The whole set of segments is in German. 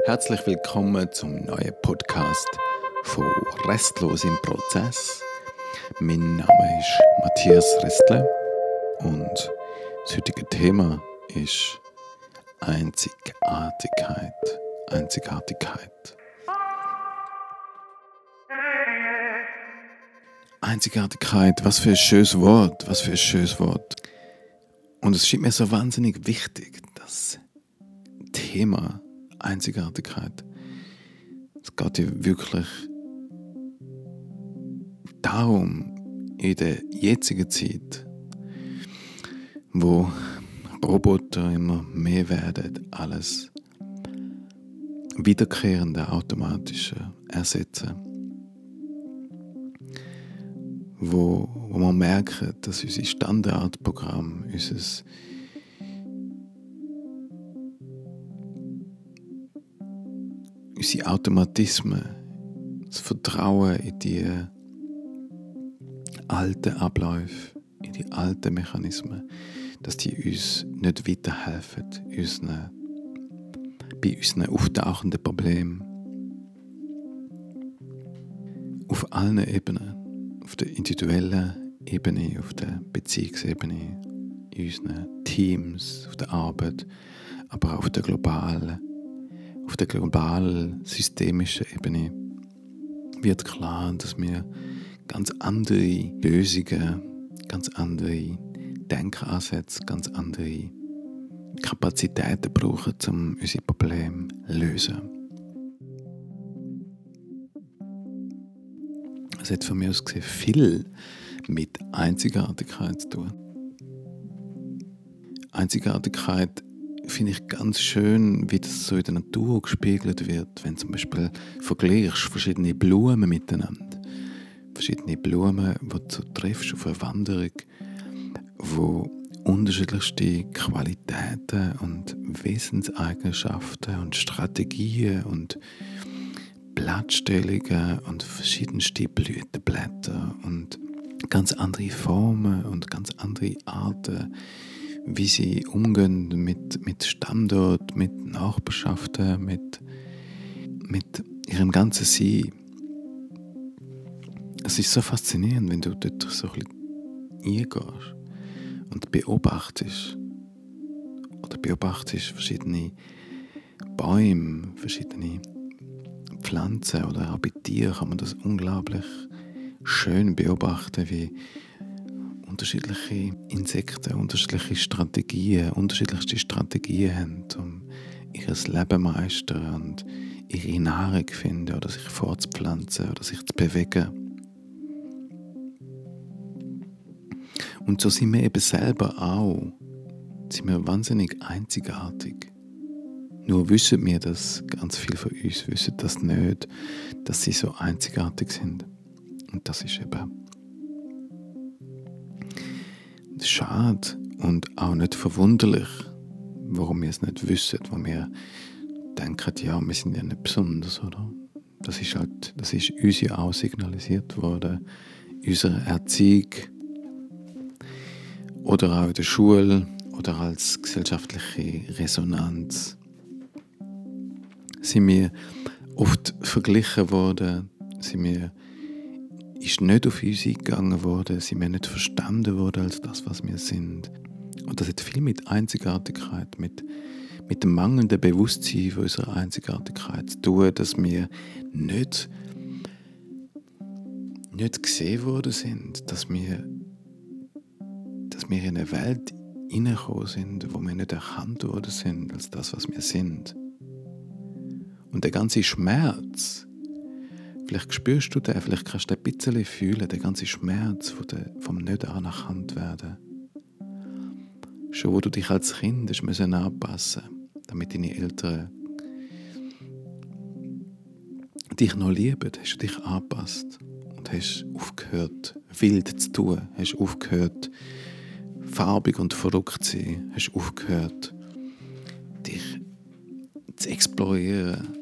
Herzlich willkommen zum neuen Podcast von Restlos im Prozess. Mein Name ist Matthias Restle und das heutige Thema ist Einzigartigkeit. Einzigartigkeit. Einzigartigkeit, was für ein schönes Wort, was für ein schönes Wort. Und es scheint mir so wahnsinnig wichtig, das Thema Einzigartigkeit. Es geht ja wirklich darum, in der jetzigen Zeit, wo Roboter immer mehr werden, alles wiederkehrende automatische ersetzen, wo, wo man merkt, dass unser Standardprogramm, unsere Automatismen, das Vertrauen in die alten Abläufe, in die alten Mechanismen, dass die uns nicht weiterhelfen unseren, bei unseren auftauchenden Problemen. Auf allen Ebenen, auf der individuellen Ebene, auf der Beziehungsebene, in unseren Teams, auf der Arbeit, aber auch auf der globalen auf der globalen systemischen Ebene wird klar, dass wir ganz andere Lösungen, ganz andere Denkansätze, ganz andere Kapazitäten brauchen, um unsere Probleme zu lösen. Es hat von mir aus gesehen viel mit Einzigartigkeit zu tun. Einzigartigkeit finde ich ganz schön, wie das so in der Natur gespiegelt wird, wenn zum Beispiel vergleichst verschiedene Blumen miteinander. Verschiedene Blumen, die du triffst auf einer Wanderung, wo unterschiedlichste Qualitäten und Wesenseigenschaften und Strategien und Blattstellungen und verschiedenste Blütenblätter und ganz andere Formen und ganz andere Arten wie sie umgehen mit, mit Standort, mit Nachbarschaften, mit, mit ihrem ganzen Sein. Es ist so faszinierend, wenn du dort so ein bisschen eingehst und beobachtest oder beobachtest verschiedene Bäume, verschiedene Pflanzen oder auch bei Tieren kann man das unglaublich schön beobachten, wie unterschiedliche Insekten, unterschiedliche Strategien, unterschiedlichste Strategien haben, um ihr Leben meistern und ihre Nahrung finden oder sich fortzupflanzen oder sich zu bewegen. Und so sind wir eben selber auch, sind wir wahnsinnig einzigartig. Nur wissen wir das, ganz viele von uns wissen das nicht, dass sie so einzigartig sind. Und das ist eben schade und auch nicht verwunderlich, warum wir es nicht wissen, wo wir denken, ja, wir sind ja nicht besonders, oder? Das ist halt, das ist uns ja auch signalisiert worden, unsere Erziehung. Oder auch in der Schule oder als gesellschaftliche Resonanz. Sind wir oft verglichen worden, sind wir ist nicht auf uns eingegangen worden, sind wir nicht verstanden worden als das, was wir sind. Und das hat viel mit Einzigartigkeit, mit, mit dem mangelnden Bewusstsein von unserer Einzigartigkeit zu tun, dass wir nicht, nicht gesehen worden sind, dass wir, dass wir in eine Welt hineingekommen sind, wo wir nicht erkannt worden sind als das, was wir sind. Und der ganze Schmerz, Vielleicht spürst du den, vielleicht kannst du ein bisschen fühlen, den ganzen Schmerz von der, vom nicht anerkannt werden. Schon wo du dich als Kind hast müssen anpassen damit deine Eltern dich noch lieben, hast du dich angepasst und hast aufgehört, wild zu tun, hast aufgehört, farbig und verrückt zu sein, hast aufgehört, dich zu explorieren,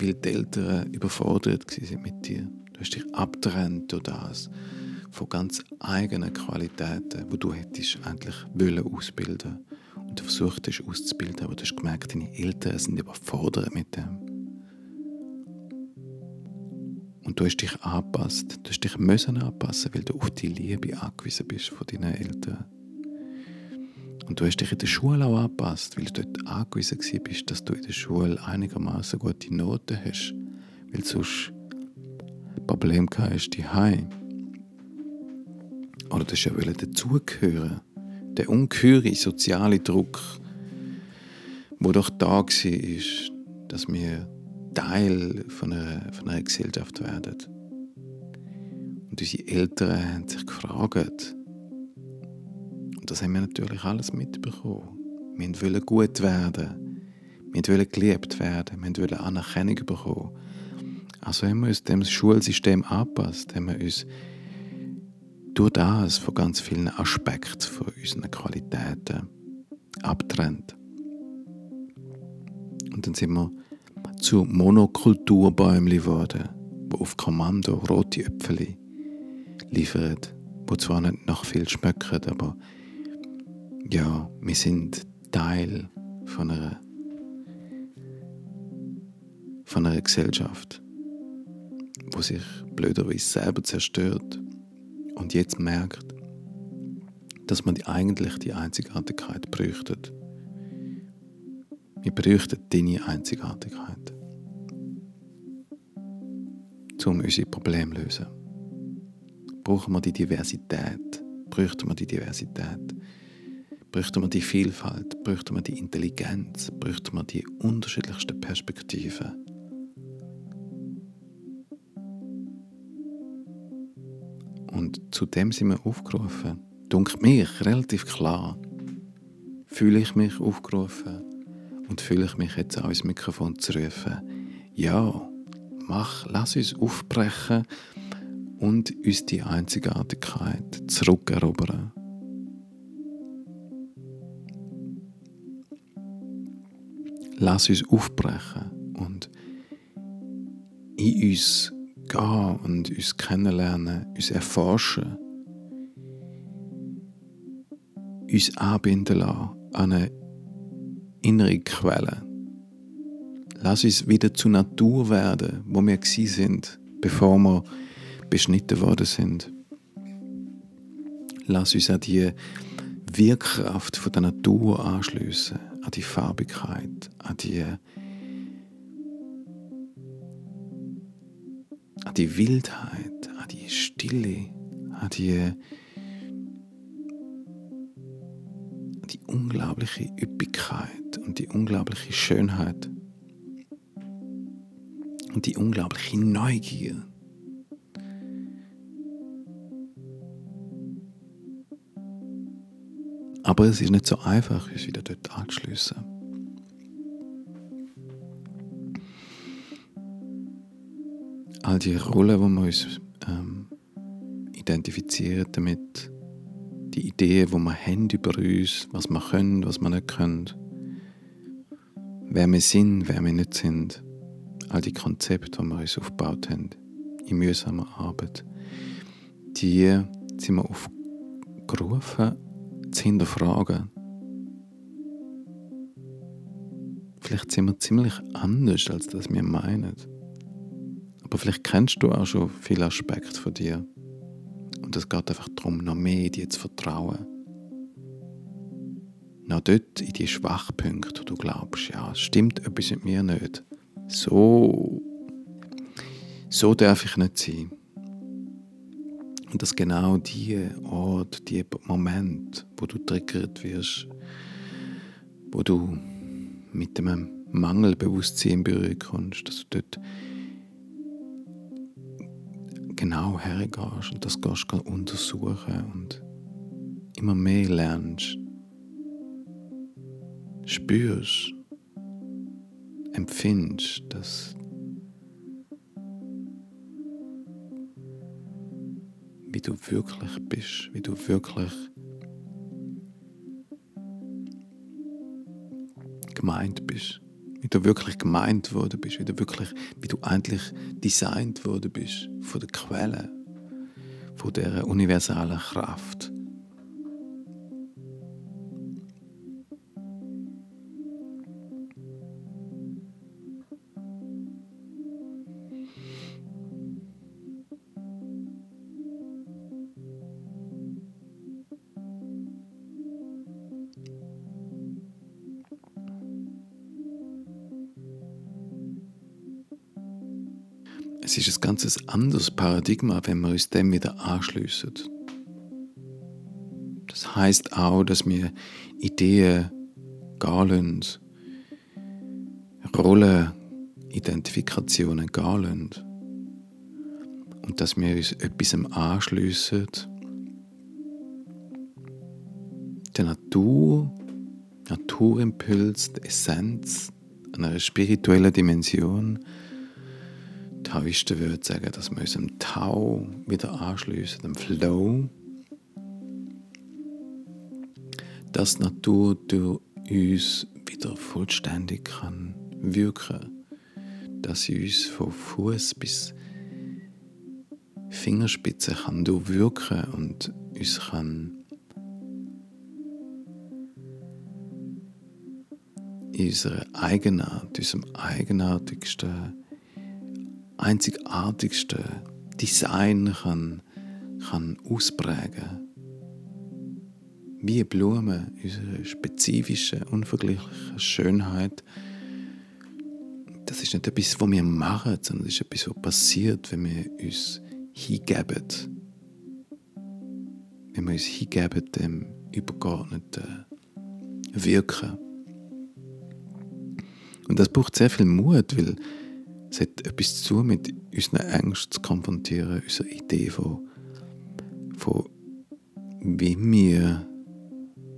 weil die Eltern überfordert waren mit dir. Du hast dich abtrennt durch das von ganz eigenen Qualitäten, wo du hättest eigentlich wollen ausbilden und du versucht hast auszubilden, aber du hast gemerkt, deine Eltern sind überfordert mit dem. Und du hast dich angepasst, du hast dich müssen anpassen, weil du auf die Liebe angewiesen bist von deinen Eltern. Und du hast dich in der Schule auch angepasst, weil du dort angewiesen bist, dass du in der Schule einigermaßen gute Noten hast, weil sonst Probleme hast, die Heim. Oder du ja dazugehören. Der ungeheure soziale Druck, wo doch da war, dass wir Teil von einer, von einer Gesellschaft werden. Und unsere Eltern haben sich gefragt, das haben wir natürlich alles mitbekommen. Wir wollen gut werden. Wir wollen geliebt werden. Wir wollen Anerkennung bekommen. Also haben wir uns dem Schulsystem angepasst, haben wir uns durch das von ganz vielen Aspekten von unseren Qualitäten abtrennt. Und dann sind wir zu Monokulturbäumchen geworden, wo auf Kommando rote Äpfel liefern, wo zwar nicht nach viel schmecken, aber ja, wir sind Teil von einer, von einer Gesellschaft, wo sich blöderweise selber zerstört und jetzt merkt, dass man eigentlich die Einzigartigkeit bräuchte. Wir bräuchten deine Einzigartigkeit, um unsere Probleme zu lösen. Brauchen wir die Diversität, bräuchten wir die Diversität bräuchten wir die Vielfalt, bräuchten wir die Intelligenz, bräuchten wir die unterschiedlichsten Perspektiven. Und zu dem sind wir aufgerufen. Dunkt mich relativ klar. Fühle ich mich aufgerufen und fühle ich mich jetzt auch ins Mikrofon zu rufen. Ja, mach, lass uns aufbrechen und uns die Einzigartigkeit zurückerobern. Lass uns aufbrechen und in uns gehen und uns kennenlernen, uns erforschen, uns anbinden lassen an eine innere Quelle. Lass uns wieder zur Natur werden, wo wir sind, bevor wir beschnitten worden sind. Lass uns an die Wirkkraft von der Natur anschliessen an die Farbigkeit, an die, an die Wildheit, an die Stille, an die, an die unglaubliche Üppigkeit und die unglaubliche Schönheit und die unglaubliche Neugier Aber es ist nicht so einfach, uns wieder dort anzuschliessen. All die Rollen, die wir uns ähm, identifizieren damit, die Ideen, die wir haben über uns, was wir können, was wir nicht können, wer wir sind, wer wir nicht sind, all die Konzepte, die wir uns aufgebaut haben, in mühsamer Arbeit, die sind wir aufgerufen, zu hinterfragen. Vielleicht sind wir ziemlich anders, als das wir meinen. Aber vielleicht kennst du auch schon viele Aspekte von dir. Und es geht einfach darum, noch mehr dir zu vertrauen. Noch dort in die Schwachpunkte, wo du glaubst, ja, es stimmt etwas mit mir nicht. So, so darf ich nicht sein. Und dass genau die Ort, die Moment, wo du triggert wirst, wo du mit dem Mangelbewusstsein in Berührung kommst, dass du dort genau hergehst und das gehst untersuchen und immer mehr lernst, spürst, empfindest, dass wie du wirklich bist, wie du wirklich gemeint bist, wie du wirklich gemeint worden bist, wie du wirklich, wie du eigentlich designt worden bist von der Quelle, von der universalen Kraft. Es ist ein ganz anderes Paradigma, wenn wir uns dem wieder anschliessen. Das heißt auch, dass wir Ideen gehen Rollenidentifikationen gehen und dass wir uns etwas anschliessen, der Natur, Naturimpuls, der Essenz einer spirituellen Dimension. Taoisten würden sagen, dass wir uns dem Tau wieder anschliessen, dem Flow. Dass die Natur durch uns wieder vollständig kann wirken, dass sie uns von Fuß bis Fingerspitze kann durchwirken und uns kann in unserer Eigenart, unserem eigenartigsten, einzigartigsten Design kann, kann ausprägen. Wie eine Blume, unsere spezifische, unvergleichliche Schönheit, das ist nicht etwas, was wir machen, sondern das ist etwas, was passiert, wenn wir uns hingeben. Wenn wir uns hingeben dem übergeordneten Wirken. Und das braucht sehr viel Mut, weil es hat etwas zu tun mit unseren Ängsten zu konfrontieren, unserer Idee von, von wie wir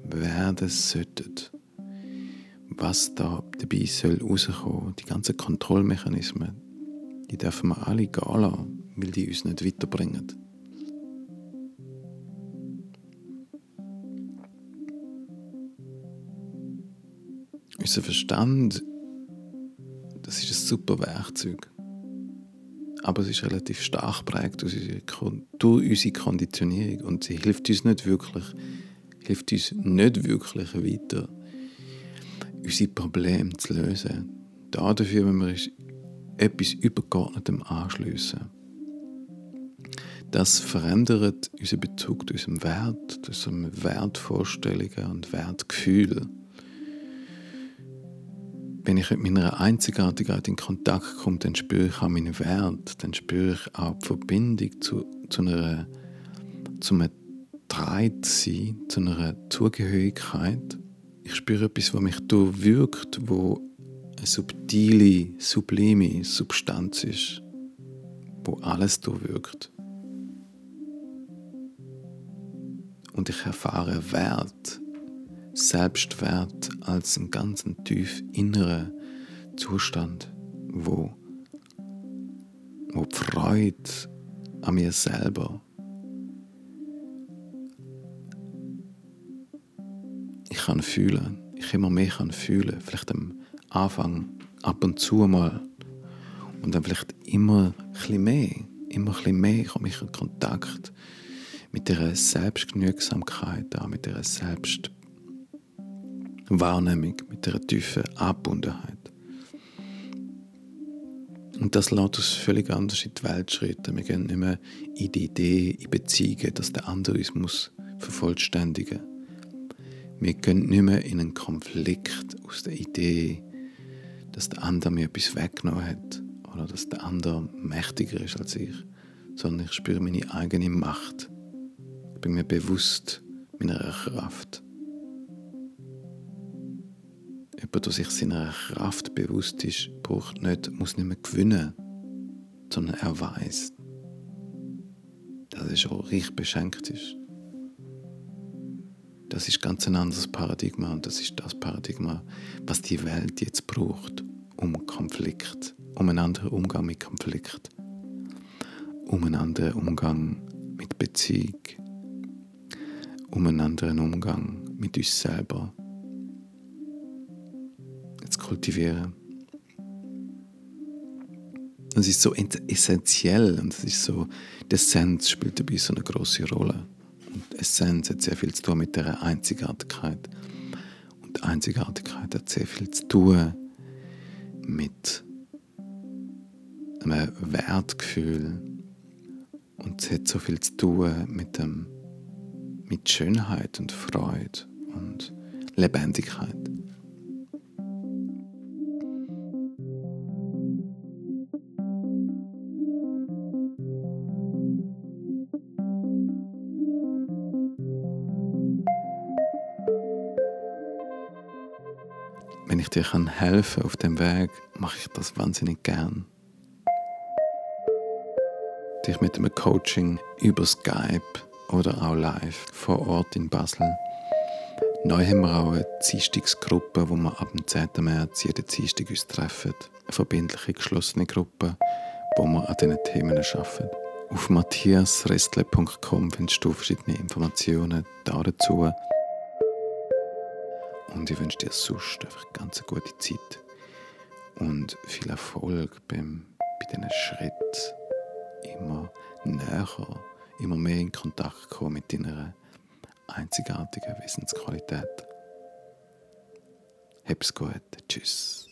werden sollten. Was da dabei soll rauskommen, die ganzen Kontrollmechanismen, die dürfen wir alle gehen lassen, weil die uns nicht weiterbringen. Unser Verstand super Werkzeug. Aber es ist relativ stark geprägt durch unsere Konditionierung und sie hilft uns nicht wirklich, hilft uns nicht wirklich weiter, unsere Probleme zu lösen. Dafür wenn wir etwas Übergeordnetem anschliessen. Das verändert unseren Bezug zu unserem Wert, zu unseren Wertvorstellungen und Wertgefühlen wenn ich mit meiner Einzigartigkeit in Kontakt komme, dann spüre ich auch meinen Wert, dann spüre ich auch die Verbindung zu, zu einer, zu einem Treitsein, zu einer Zugehörigkeit. Ich spüre etwas, was mich durchwirkt, wo eine subtile, sublime Substanz ist, wo alles durchwirkt. Und ich erfahre Wert Selbstwert als einen ganz tief inneren Zustand, wo, wo die Freude an mir selber ich kann fühlen, ich immer mehr kann fühlen, vielleicht am Anfang ab und zu mal. Und dann vielleicht immer ein mehr, immer ein mehr komme ich in Kontakt mit der Selbstgenügsamkeit, mit der Selbst Wahrnehmung, mit einer tiefen Angebundenheit. Und das lässt uns völlig anders in die Welt schreiten. Wir gehen nicht mehr in die Idee, in Beziehungen, dass der andere uns muss vervollständigen Wir gehen nicht mehr in einen Konflikt aus der Idee, dass der andere mir etwas weggenommen hat oder dass der andere mächtiger ist als ich, sondern ich spüre meine eigene Macht. Ich bin mir bewusst meiner Kraft. Jemand, der sich seiner Kraft bewusst ist, braucht nicht, muss nicht mehr gewinnen, sondern er weiß, dass er schon reich beschenkt ist. Das ist ganz ein anderes Paradigma und das ist das Paradigma, was die Welt jetzt braucht, um Konflikt, um einen anderen Umgang mit Konflikt, um einen anderen Umgang mit Beziehung, um einen anderen Umgang mit uns selber kultivieren. Das ist so essentiell und das ist so, die Essenz spielt dabei so eine große Rolle. Und Essenz hat sehr viel zu tun mit der Einzigartigkeit. Und Einzigartigkeit hat sehr viel zu tun mit einem Wertgefühl. Und es hat so viel zu tun mit, dem, mit Schönheit und Freude und Lebendigkeit. Dir kann helfen auf dem Weg, mache ich das wahnsinnig gern. Dich mit einem Coaching über Skype oder auch live vor Ort in Basel. Neu haben wir auch eine Dienstagsgruppe, wo wir ab dem 10. März jeden Dienstag uns treffen. Eine verbindliche, geschlossene Gruppe, wo wir an diesen Themen arbeiten. Auf matthiasrestle.com findest du verschiedene Informationen dazu. Und ich wünsche dir sonst einfach ganz eine gute Zeit und viel Erfolg beim, bei diesen Schritten immer näher, immer mehr in Kontakt kommen mit deiner einzigartigen Wissensqualität. Hab's gut. Tschüss.